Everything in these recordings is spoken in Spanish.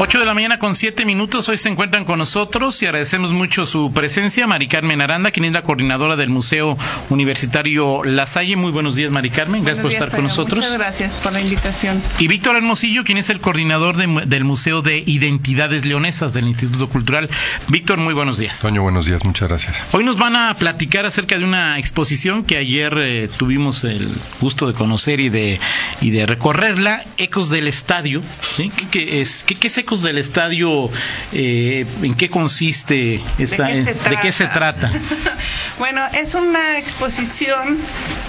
8 de la mañana con 7 minutos. Hoy se encuentran con nosotros y agradecemos mucho su presencia. Mari Carmen Aranda, quien es la coordinadora del Museo Universitario La Salle. Muy buenos días, Mari Carmen. Gracias por estar con nosotros. Muchas gracias por la invitación. Y Víctor Hermosillo, quien es el coordinador del Museo de Identidades Leonesas del Instituto Cultural. Víctor, muy buenos días. Toño, buenos días. Muchas gracias. Hoy nos van a platicar acerca de una exposición que ayer eh, tuvimos el gusto de conocer y de, y de recorrerla, Ecos del Estadio. ¿sí? ¿Qué, es, qué, qué del estadio, eh, ¿en qué consiste? Esta, ¿De, qué se trata? bueno, es una exposición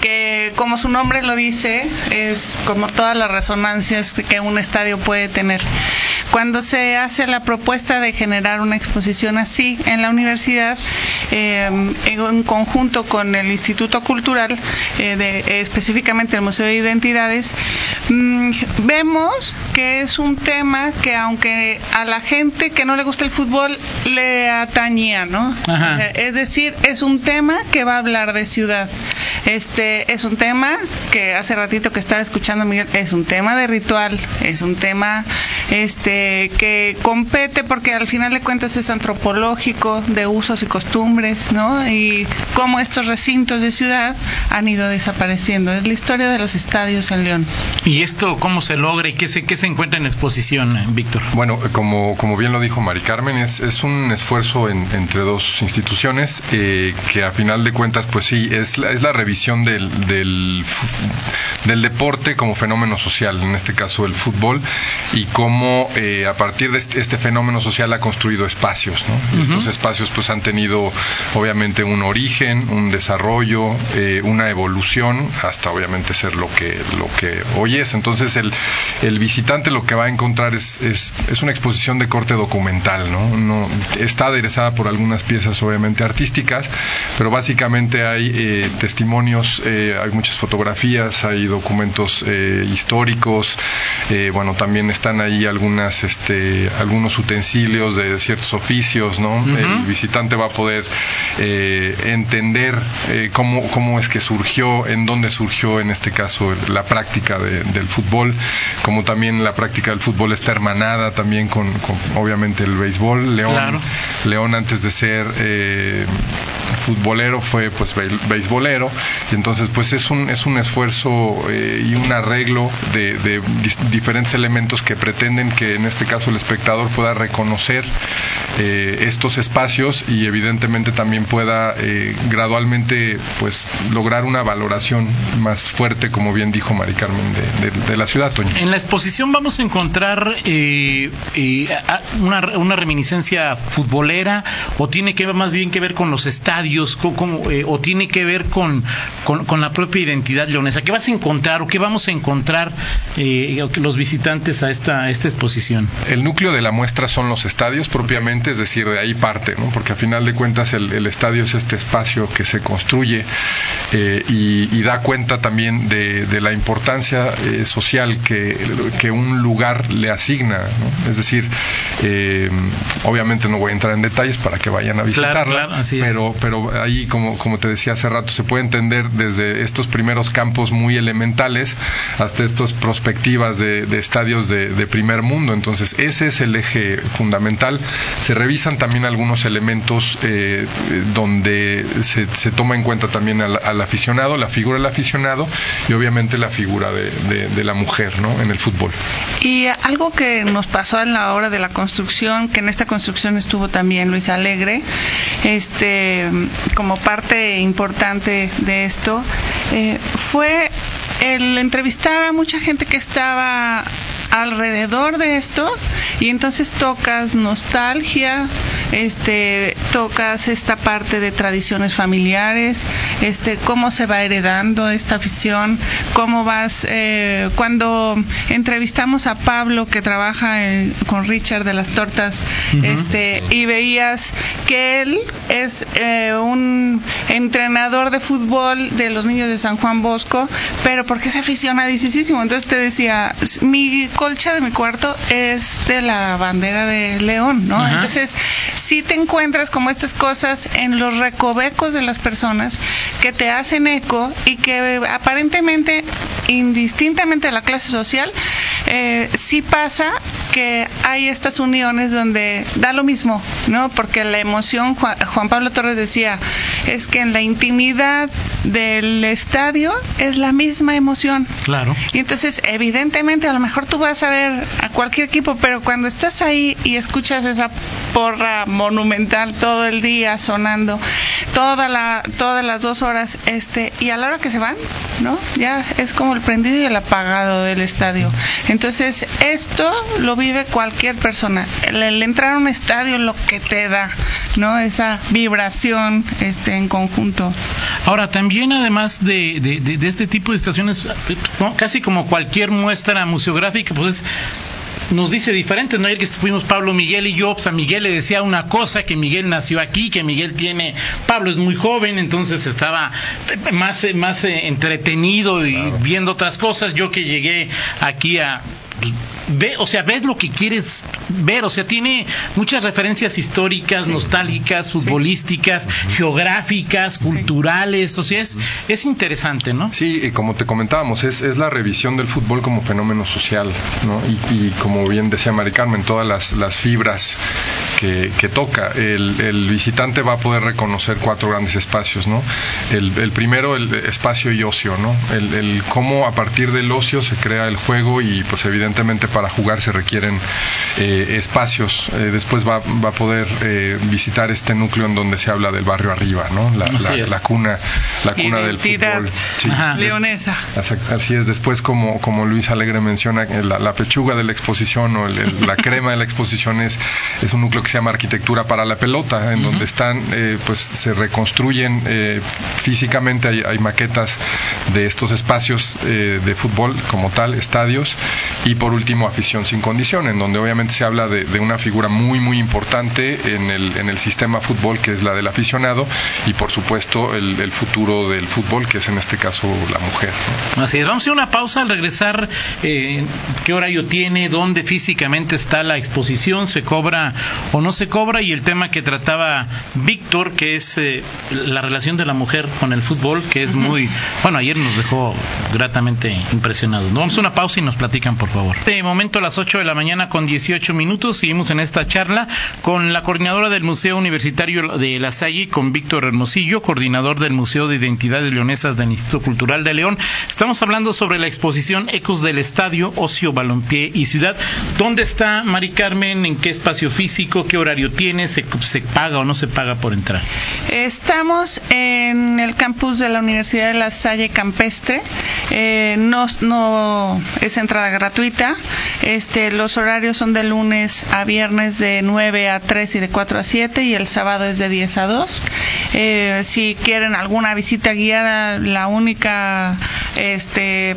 que, como su nombre lo dice, es como todas las resonancias que un estadio puede tener. Cuando se hace la propuesta de generar una exposición así en la universidad, eh, en conjunto con el Instituto Cultural, eh, de, específicamente el Museo de Identidades, mmm, vemos que es un tema que aunque a la gente que no le gusta el fútbol le atañía, ¿no? Es decir, es un tema que va a hablar de ciudad. Este es un tema que hace ratito que estaba escuchando Miguel, es un tema de ritual, es un tema este que compete porque al final de cuentas es antropológico de usos y costumbres, ¿no? Y cómo estos recintos de ciudad han ido desapareciendo. Es la historia de los estadios en León. ¿Y esto cómo se logra y qué se, qué se encuentra en exposición, eh, Víctor? Bueno, como, como bien lo dijo Mari Carmen, es, es un esfuerzo entre dos instituciones eh, que a final de cuentas, pues sí, es la, es la revisión del, del, del, deporte como fenómeno social, en este caso el fútbol, y cómo eh, a partir de este, este, fenómeno social ha construido espacios. ¿no? Estos espacios pues han tenido obviamente un origen, un desarrollo, eh, una evolución, hasta obviamente ser lo que, lo que hoy es. Entonces el, el visitante lo que va a encontrar es, es es una exposición de corte documental, ¿no? no está aderezada por algunas piezas obviamente artísticas, pero básicamente hay eh, testimonios, eh, hay muchas fotografías, hay documentos eh, históricos, bueno, también están ahí algunas, este, algunos utensilios de ciertos oficios, ¿no? El visitante va a poder entender cómo, cómo es que surgió, en dónde surgió en este caso la práctica del fútbol, como también la práctica del fútbol está hermanada también con, obviamente el béisbol. León, León antes de ser eh, futbolero fue pues beisbolero y entonces pues es un es un esfuerzo eh, y un arreglo de, diferentes elementos que pretenden que en este caso el espectador pueda reconocer eh, estos espacios y evidentemente también pueda gradualmente pues lograr una valoración más fuerte como bien dijo Mari Carmen de, la ciudad. En la exposición vamos a encontrar una, una, reminiscencia futbolera o tiene que ver más bien que ver con los estadios eh, o tiene que ver con, con, la propia identidad leonesa? ¿Qué vas a encontrar o qué vamos a encontrar eh, los visitantes a esta, esta exposición? El núcleo de la muestra son los estadios propiamente, es decir, de ahí parte, ¿no? porque a final de cuentas el, estadio es este espacio que se construye eh, y, da cuenta también de, de la importancia social que, que un lugar le asigna. ¿no? Es decir, eh, obviamente no voy a entrar en detalles para que vayan a visitarla, pero, pero ahí, como, como te decía hace rato, se puede entender desde estos primeros campos muy elementales hasta estas perspectivas de, estadios de, primer mundo. Entonces, ese es el eje fundamental. Se revisan también algunos elementos eh, donde se, se, toma en cuenta también al, aficionado, la figura del aficionado y obviamente la figura de, de la mujer ¿no? en el fútbol. Y algo que nos pasó en la hora de la construcción, que en esta construcción estuvo también Luis Alegre, este, como parte importante de esto, eh, fue el entrevistar a mucha gente que estaba alrededor de esto y entonces tocas nostalgia, este, tocas esta parte de tradiciones familiares, este, cómo se va heredando esta afición, cómo vas, eh, cuando entrevistamos a Pablo que trabaja con Richard de las tortas, este, y veías que él es eh, un entrenador de fútbol de los niños de San Juan Bosco, pero porque es aficionadísimo, entonces te decía, mi colcha de mi cuarto es de la bandera de León, ¿no? Entonces, si te encuentras como estas cosas en los recovecos de las personas que te hacen eco y que aparentemente, indistintamente de la clase social, eh, sí pasa que hay estas uniones donde da lo mismo, ¿no? Porque la emoción, Juan Pablo Torres decía, es que en la intimidad del estadio es la misma emoción. Claro. Y entonces, evidentemente, a lo mejor tú vas a ver a cualquier equipo, pero cuando estás ahí y escuchas esa porra monumental todo el día sonando, toda la, todas las dos horas, este, y a la hora que se van, ¿no? Ya es como el prendido y el apagado del estadio. Entonces, esto lo vive cualquier persona. El, entrar a un estadio lo que te da, ¿no? Esa vibración este, en conjunto. Ahora, también además de, de, este tipo de estaciones, casi como cualquier muestra museográfica, pues nos dice diferente, ¿no? Ayer que fuimos Pablo, Miguel y yo, pues a Miguel le decía una cosa, que Miguel nació aquí, que Miguel tiene, Pablo es muy joven, entonces estaba más, más eh, entretenido y viendo otras cosas, yo que llegué aquí a ve, o sea, ves lo que quieres ver, o sea, tiene muchas referencias históricas, nostálgicas, futbolísticas, geográficas, culturales, o sea, es, es interesante, ¿no? Sí, como te comentábamos, es, es la revisión del fútbol como fenómeno social, ¿no? Y, como bien decía Mari Carmen, todas las, las fibras que, que toca. El, el, visitante va a poder reconocer cuatro grandes espacios, ¿no? El, el primero, el espacio y ocio, ¿no? El, el cómo a partir del ocio se crea el juego y pues evidentemente para jugar se requieren eh, espacios. Eh, después va, va, a poder eh, visitar este núcleo en donde se habla del barrio arriba, ¿no? La, la, cuna, la cuna del fútbol. leonesa. Así es. Después, como, como Luis Alegre menciona, la, pechuga de la exposición o la crema de la exposición es, es un núcleo que se llama arquitectura para la pelota, en donde están, pues se reconstruyen físicamente, hay, hay, maquetas de estos espacios de fútbol como tal, estadios, y por último afición sin condición, en donde obviamente se habla de, una figura muy muy importante en el, en el sistema fútbol que es la del aficionado y por supuesto el, futuro del fútbol que es en este caso la mujer. Así es, vamos a hacer una pausa al regresar, eh, qué horario tiene, dónde físicamente está la exposición, se cobra o no se cobra y el tema que trataba Víctor, que es eh, la relación de la mujer con el fútbol, que es muy, bueno, ayer nos dejó gratamente impresionados. Vamos a una pausa y nos platican por favor. De momento a las 8 de la mañana con 18 minutos seguimos en esta charla con la coordinadora del Museo Universitario de La Salle, con Víctor Hermosillo, coordinador del Museo de Identidades Leonesas del Instituto Cultural de León. Estamos hablando sobre la exposición Ecos del Estadio, Ocio, Balompié y Ciudad. ¿Dónde está Mari Carmen? ¿En qué espacio físico? ¿Qué horario tiene? ¿Se, se paga o no se paga por entrar? Estamos en el campus de la Universidad de La Salle Campestre. Eh, no, no es entrada gratuita. Este, los horarios son de lunes a viernes de 9 a 3 y de 4 a 7 y el sábado es de 10 a 2. Eh, si quieren alguna visita guiada, la única este,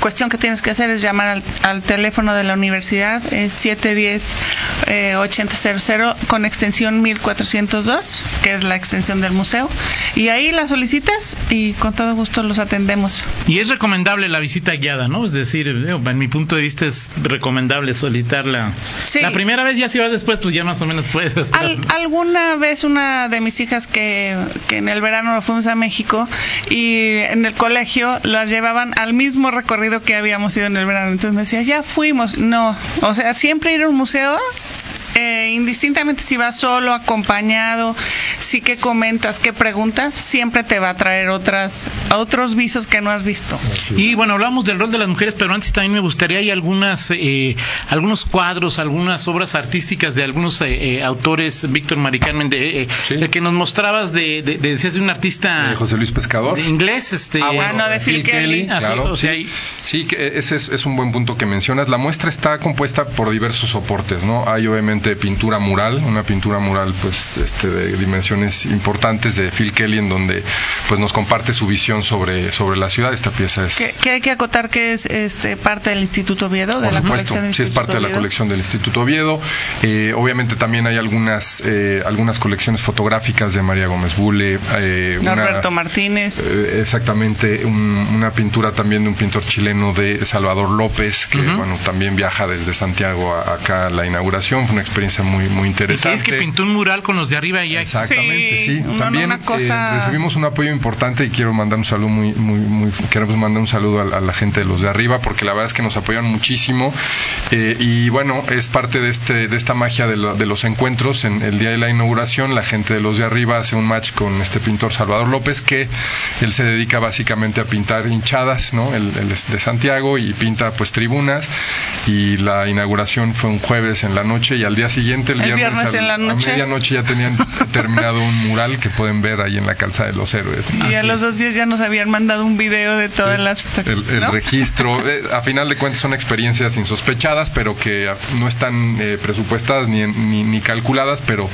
cuestión que tienes que hacer es llamar al, teléfono de la universidad, es 710-8000 con extensión 1402, que es la extensión del museo. Y ahí la solicitas y con todo gusto los atendemos. Y es recomendable la visita guiada, ¿no? Es decir, en mi punto de vista es recomendable solicitarla. La primera vez ya si vas después, pues ya más o menos puedes alguna vez una de mis hijas que, que en el verano fuimos a México y en el colegio las llevaban al mismo recorrido que habíamos ido en el verano. Entonces me decía, ya fuimos. No, o sea, siempre ir a un museo eh, indistintamente si vas solo, acompañado, si que comentas, qué preguntas, siempre te va a traer otras, otros visos que no has visto. Y bueno, hablamos del rol de las mujeres, pero antes también me gustaría, hay algunas, eh, algunos cuadros, algunas obras artísticas de algunos eh, autores, Víctor Maricarmen, de, de, que nos mostrabas de, de, decías de un artista... José Luis Pescador. inglés, este... Ah, bueno, de Phil, Kelly. Ah, claro, sí, sí, que ese es, es un buen punto que mencionas. La muestra está compuesta por diversos soportes, ¿no? Hay obviamente pintura mural, una pintura mural pues este de dimensión declaraciones importantes de Phil Kelly en donde pues nos comparte su visión sobre, sobre la ciudad. Esta pieza es... Que, hay que acotar que es este, parte del Instituto Oviedo, de por la supuesto, colección del sí es parte de la colección del Instituto Oviedo. Eh, obviamente también hay algunas, eh, algunas colecciones fotográficas de María Gómez Bule. Eh, Norberto Martínez. Eh, exactamente, una pintura también de un pintor chileno de Salvador López, que bueno, también viaja desde Santiago a, acá a la inauguración. Fue una experiencia muy, muy interesante. es que pintó un mural con los de arriba y Exactamente, sí. también recibimos un apoyo importante y quiero mandar un saludo muy, muy, muy queremos mandar un saludo a, la gente de los de arriba porque la verdad es que nos apoyan muchísimo y bueno, es parte de este de esta magia de, de los encuentros en el día de la inauguración. La gente de los de arriba hace un match con este pintor Salvador López, que él se dedica básicamente a pintar hinchadas, ¿no? El, de Santiago y pinta pues tribunas. Y la inauguración fue un jueves en la noche y al día siguiente, el, viernes, en la noche. a medianoche ya tenían terminado un mural que pueden ver ahí en la calzada de los héroes. Y a los dos días ya nos habían mandado un video de todas las... El, registro, eh, a final de cuentas son experiencias insospechadas, pero que no están eh, presupuestadas ni, ni, calculadas, pero,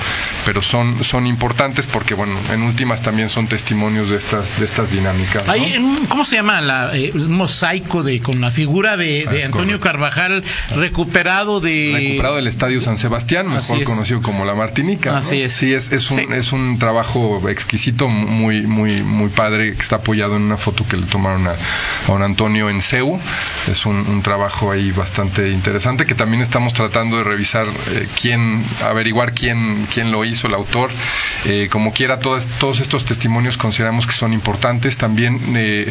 pero son, son importantes porque, bueno, en últimas también son testimonios de estas, de estas dinámicas. ¿Cómo se llama la, eh, un mosaico de con la figura de, de Antonio Carvajal recuperado de recuperado del Estadio San Sebastián, mejor conocido como la Martinica. Así es. Sí, es, es un, es un trabajo exquisito, muy, muy, muy padre, que está apoyado en una foto que le tomaron a, a un Antonio en CEU. Es un, un, trabajo ahí bastante interesante que también estamos tratando de revisar eh, quién, averiguar quién, quién lo hizo, el autor. Eh, como quiera, todas, todos estos testimonios consideramos que son importantes. También eh,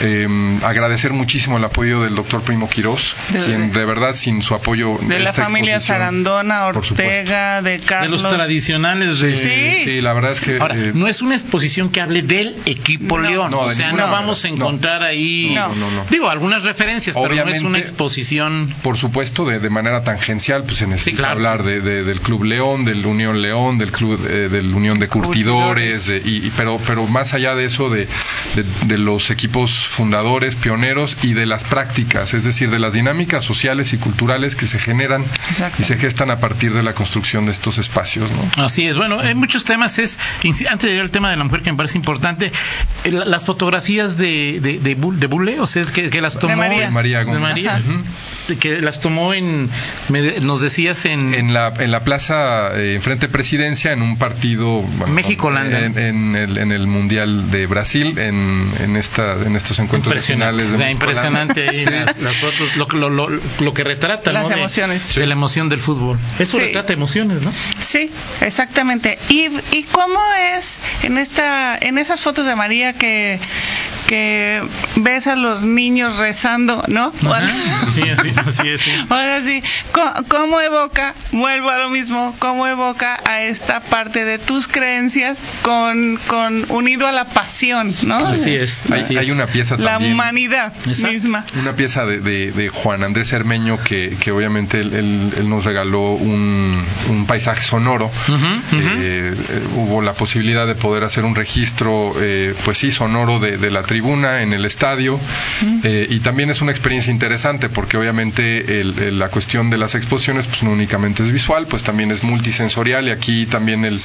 eh, agradecer muchísimo el apoyo del doctor Primo Quirós, quien de verdad sin su apoyo... De la familia Sarandona, Ortega, de Carlos. De los tradicionales. De... Sí. sí, la verdad es que... Ahora, no es una exposición que hable del equipo León. o sea, no vamos a encontrar ahí... No, Digo, algunas referencias, pero no es una exposición... Por supuesto, de, de manera tangencial, pues se necesita hablar de, del Club León, del Unión León, del Club eh, del Unión de Curtidores, y, pero, pero más allá de eso, de, de, los equipos fundadores, pioneros y de las prácticas, es decir, de las dinámicas sociales y culturales que se generan y se gestan a partir de la construcción de estos espacios. ¿no? Así es. Bueno, en muchos temas es, antes de ir al tema de la mujer que me parece importante, las fotografías de, de, de, Bulle, o sea, es que, las tomó de María, que las tomó en, nos decías en... En la, en la plaza, eh, enfrente Presidencia, en un partido... México-Holanda. En, el, en el Mundial de Brasil, en, en, esta, en estos encuentros nacionales. De impresionante ahí, las, fotos, lo, lo, lo, que retrata las emociones. De, la emoción del fútbol. Eso retrata emociones, ¿no? Sí, exactamente. ¿Y, y cómo es en, esta, en esas fotos de María que que ves a los niños rezando, ¿no? Sí, así, es. Ahora sí, ¿cómo evoca, vuelvo a lo mismo, cómo evoca a esta parte de tus creencias con, con unido a la pasión, ¿no? Así es. hay, una pieza también. La humanidad misma. Una pieza de, de, Juan Andrés Hermeño que, que obviamente él, él, nos regaló un, un paisaje sonoro. Eh, hubo la posibilidad de poder hacer un registro, eh, pues sí, sonoro de, de la tribuna, en el estadio, eh, y también es una experiencia interesante porque obviamente la cuestión de las exposiciones pues no únicamente es visual, pues también es multisensorial y aquí también el,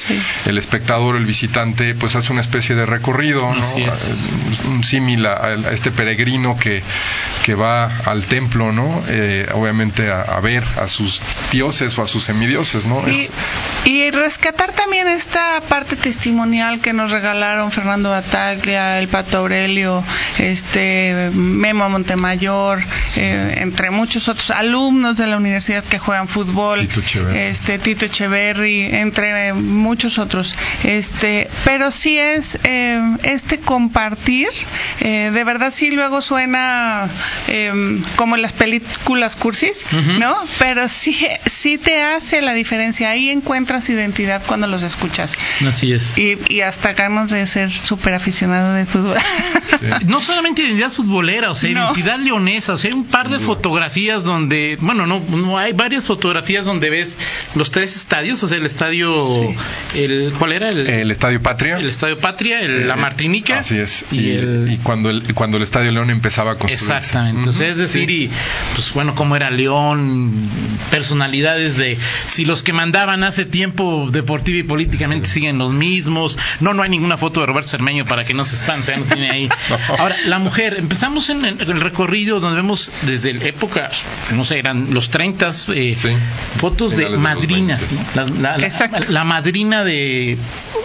el espectador, el visitante, pues hace una especie de recorrido, un símil a, este peregrino que, que va al templo, ¿no? Eh, obviamente a, ver a sus dioses o a sus semidioses, ¿no? Y, y rescatar también esta parte testimonial que nos regalaron Fernando Bataglia, el Pato Aurelio, este Memo Montemayor, eh, entre muchos otros alumnos de la universidad que juegan fútbol, Tito este Tito Echeverry, entre muchos otros. Este, pero sí es eh, este compartir, eh, de verdad sí luego suena em, como en las películas cursis, ¿no? Pero sí, sí te hace la diferencia. Ahí encuentras identidad cuando los escuchas. Así es. Y, y hasta ganas de ser súper aficionado de fútbol. No, solamente identidad futbolera, o sea, No. identidad leonesa, o sea, hay un par de fotografías donde, bueno, no, no hay varias fotografías donde ves los tres estadios, o sea, el estadio, el, ¿cuál era? El, El Estadio Patria. el estadio Patria, el- la Eh, Martinica. Así es. Y, Y, el- y cuando, el, cuando el Estadio León empezaba a construirse. Exactamente. Entonces, es decir, y pues bueno, cómo era León, personalidades de si los que mandaban hace tiempo deportivo y políticamente siguen los mismos. No, no hay ninguna foto de Roberto Cermeño para que no se espante, o sea, no tiene ahí. Ahora, la mujer, empezamos en el, recorrido donde vemos desde la época, no sé, eran los 30 eh, Sí. fotos de Finales de los madrinas, ¿no? La, la- la- Exacto. la madrina de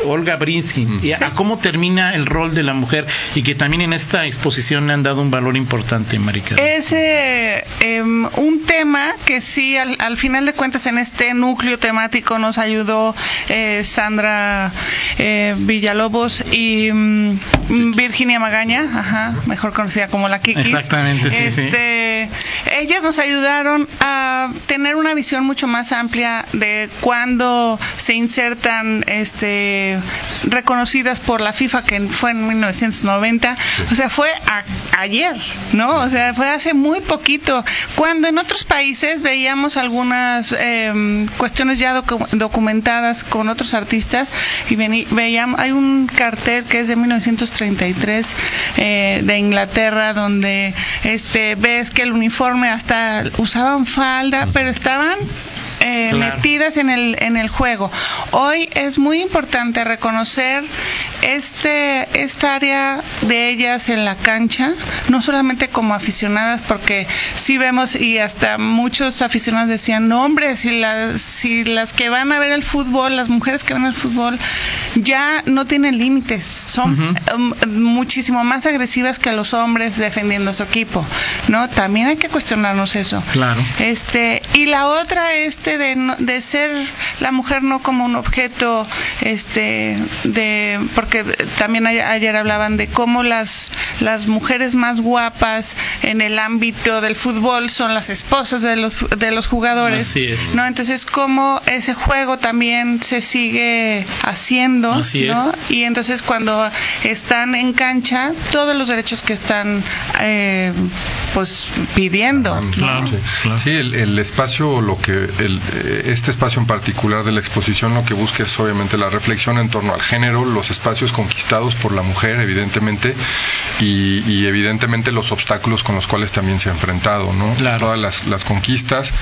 Olga Brinsky y a, a cómo termina el rol de la mujer y que también en esta exposición le han dado un valor importante, Marica. Es eh, em, un tema que sí, al, al final de cuentas, en este núcleo temático nos ayudó eh, Sandra eh, Villalobos y mm, Virginia Magaña, ajá, mejor conocida como la Kiki. Exactamente, sí, sí. Ellas nos ayudaron a tener una visión mucho más amplia de cuándo se insertan este, reconocidas por la FIFA, que fue en 1990. O sea, fue a- ayer, ¿no? O sea, fue hace muy poquito. Cuando en otros países veíamos algunas em, cuestiones ya docu- documentadas con otros artistas y veíamos, hay un cartel que es de 1933 eh, de Inglaterra donde este ves que el uniforme hasta usaban falda, pero estaban eh, Claro. metidas en el en el juego. Hoy es muy importante reconocer este esta área de ellas en la cancha, no solamente como aficionadas, porque sí vemos y hasta muchos aficionados decían, no hombre, si las si las que van a ver el fútbol, las mujeres que van al fútbol ya no tienen límites, son um, muchísimo más agresivas que los hombres defendiendo su equipo, ¿no? También hay que cuestionarnos eso. Claro. Este, y la otra este de, de ser la mujer no como un objeto este de porque también a- ayer hablaban de cómo las las mujeres más guapas en el ámbito del fútbol son las esposas de los de los jugadores, Así es. ¿no? Entonces cómo ese juego también se sigue haciendo, Así ¿no? es. Y entonces cuando están en cancha todos los derechos que están eh, pues pidiendo, Ah, ¿no? Claro, Sí, claro. Sí, el, el espacio, lo que el, eh, este espacio en particular de la exposición, lo que busca es obviamente la reflexión en torno al género, los espacios conquistados por la mujer, evidentemente, y, y evidentemente los obstáculos con los cuales también se ha enfrentado, ¿no? Claro. Todas las, las conquistas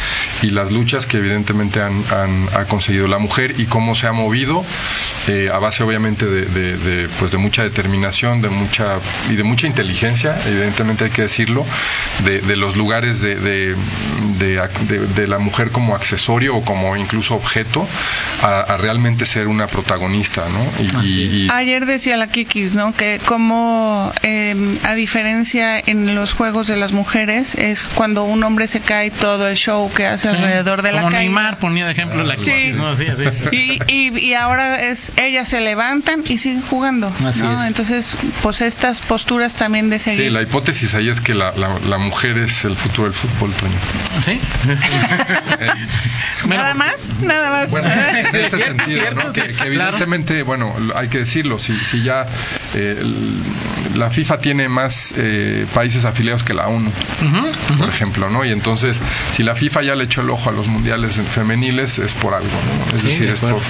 y las luchas que evidentemente han, han- ha conseguido la mujer y cómo se ha movido eh, a base obviamente de, de- de, pues de mucha determinación, de mucha y de mucha inteligencia, evidentemente hay que decirlo, de, de los lugares de, de, de ac- de- de la mujer como accesorio o como incluso objeto a, a realmente ser una protagonista, ¿no? Y, y- y- Ayer decía la Kikis, ¿no? Que como eh, a diferencia en los juegos de las mujeres es cuando un hombre se cae todo el show que hace Sí. alrededor de la Como caída. Neymar ponía de ejemplo la Sí. Kikis, ¿no? Así, así. Y, y, y ahora es ellas se levantan y siguen jugando, Así ¿no? es. Entonces, pues estas posturas también de seguir. sí, la hipótesis ahí es que la, la- la mujer es el futuro del fútbol, Toño. ¿Sí? Nada más, nada más. Bueno, en este Cierto, sentido, ¿no? que, claro. evidentemente, bueno, hay que decirlo, si, si ya eh, el- la FIFA tiene más eh, países afiliados que la ONU, por ejemplo, ¿no? Y entonces, si la FIFA ya le echó el ojo a los mundiales femeniles, es por algo, ¿no? Es Sí, decir, de es, por,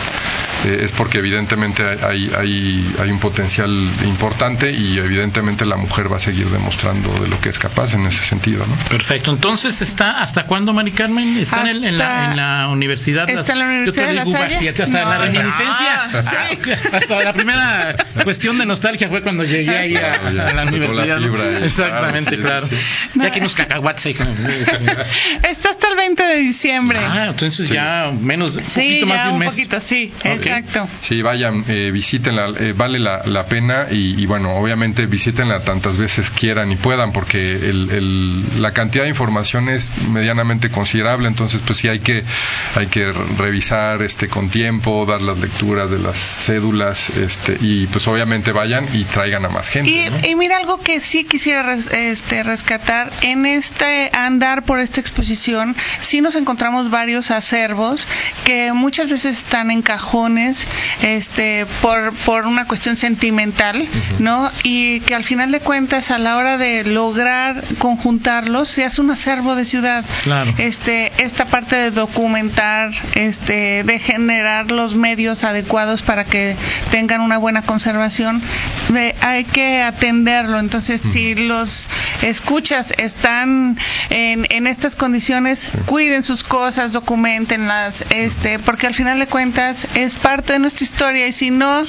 eh, es porque evidentemente hay, hay, hay un potencial importante y evidentemente la mujer va a seguir demostrando de lo que es capaz en ese sentido, ¿no? Perfecto. Entonces, ¿está hasta cuándo, Mari Carmen? ¿Está en, el- en la, Hasta- en la universidad? ¿Está en la Yo te Universidad de La digo, hasta No, la reminiscencia. Ah, Ah, Hasta la primera cuestión de nostalgia fue cuando llegué ahí a, a la la universidad. ¿no? fibra Exactamente, claro, claro. sí, sí, Ya que unos cacahuates ahí. Está hasta el 20 de diciembre. Ah, entonces ya menos, un sí, poquito más ya de un un mes. poquito, sí, exacto. Sí, vayan, eh, visítenla, eh, vale la, la pena y, y, bueno, obviamente visítenla tantas veces quieran y puedan porque el, el- la cantidad de información es medianamente considerable, entonces pues sí hay que hay que revisar este con tiempo, dar las lecturas de las cédulas, este, y pues obviamente vayan y traigan a más gente. Y, y mira algo que sí quisiera este, rescatar, en este andar por esta exposición, sí nos encontramos varios acervos que muchas veces están en cajones, este, por, por una cuestión sentimental, ¿no? Y que al final de cuentas, a la hora de lograr conjuntarlos, se hace un acervo de ciudad. Claro. Este, esta parte de documentar, este, de generar los medios adecuados para que tengan una buena conservación, de, hay que atenderlo. Entonces, si los escuchas están en, en estas condiciones, cuiden sus cosas, documentenlas, este, porque al final de cuentas es parte de nuestra historia y si no,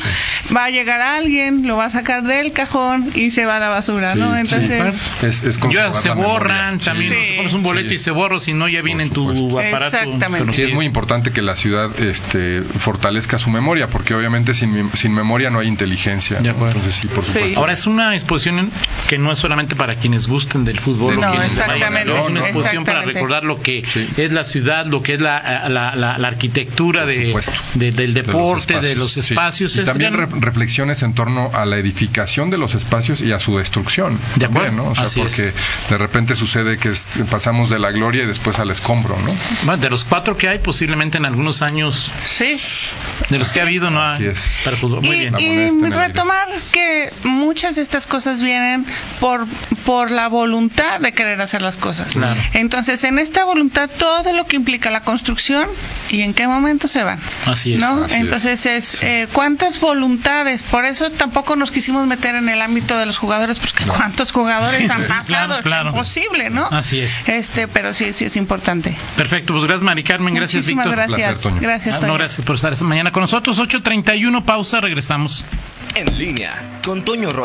va a llegar alguien, lo va a sacar del cajón y se va a la basura, ¿no? Sí, Entonces, Es, Ya se borran, también Sí. no se pones un boleto Sí. y se borra, si no ya viene en tu aparato. Exactamente. Pero Sí, sí es muy importante que la ciudad este, fortalezca su memoria, porque obviamente sin, sin memoria no hay inteligencia. ¿no? Entonces, sí, por Sí. supuesto. Ahora es una exposición que no es solamente para quienes gusten del fútbol, o No, quienes vayan, exactamente, es una exposición para recordar lo que Sí. es la ciudad, lo que es la, la, la- la arquitectura de, del de los deporte, de los sí. espacios. Y Es también gran- re- reflexiones en torno a la edificación de los espacios y a su destrucción. De también, acuerdo, ¿no? O sea, así porque es. de repente sucede que es- pasamos de la gloria y después al escombro, ¿no? Bueno, de los cuatro que hay, posiblemente en algunos años, sí. de los que ha habido, no Así hay es. para el fútbol. Muy y, bien. Y aire. retomar muchas de estas cosas vienen por, por la voluntad de querer hacer las cosas. Claro. Entonces, en esta voluntad, todo lo que implica la construcción y en qué momento se van. Así es. ¿no? Así es. Entonces, es, eh, ¿cuántas voluntades? Por eso tampoco nos quisimos meter en el ámbito de los jugadores, porque ¿cuántos jugadores Sí, han pasado? claro. Es imposible, ¿no? Así es. Este, pero sí, sí es importante. Perfecto, pues gracias Mari Carmen, gracias Muchísimas Víctor. gracias. placer, Toño. Gracias, Ah, Toño. no, gracias por estar esta mañana con nosotros. 8.31, pausa, regresamos. En línea con Toño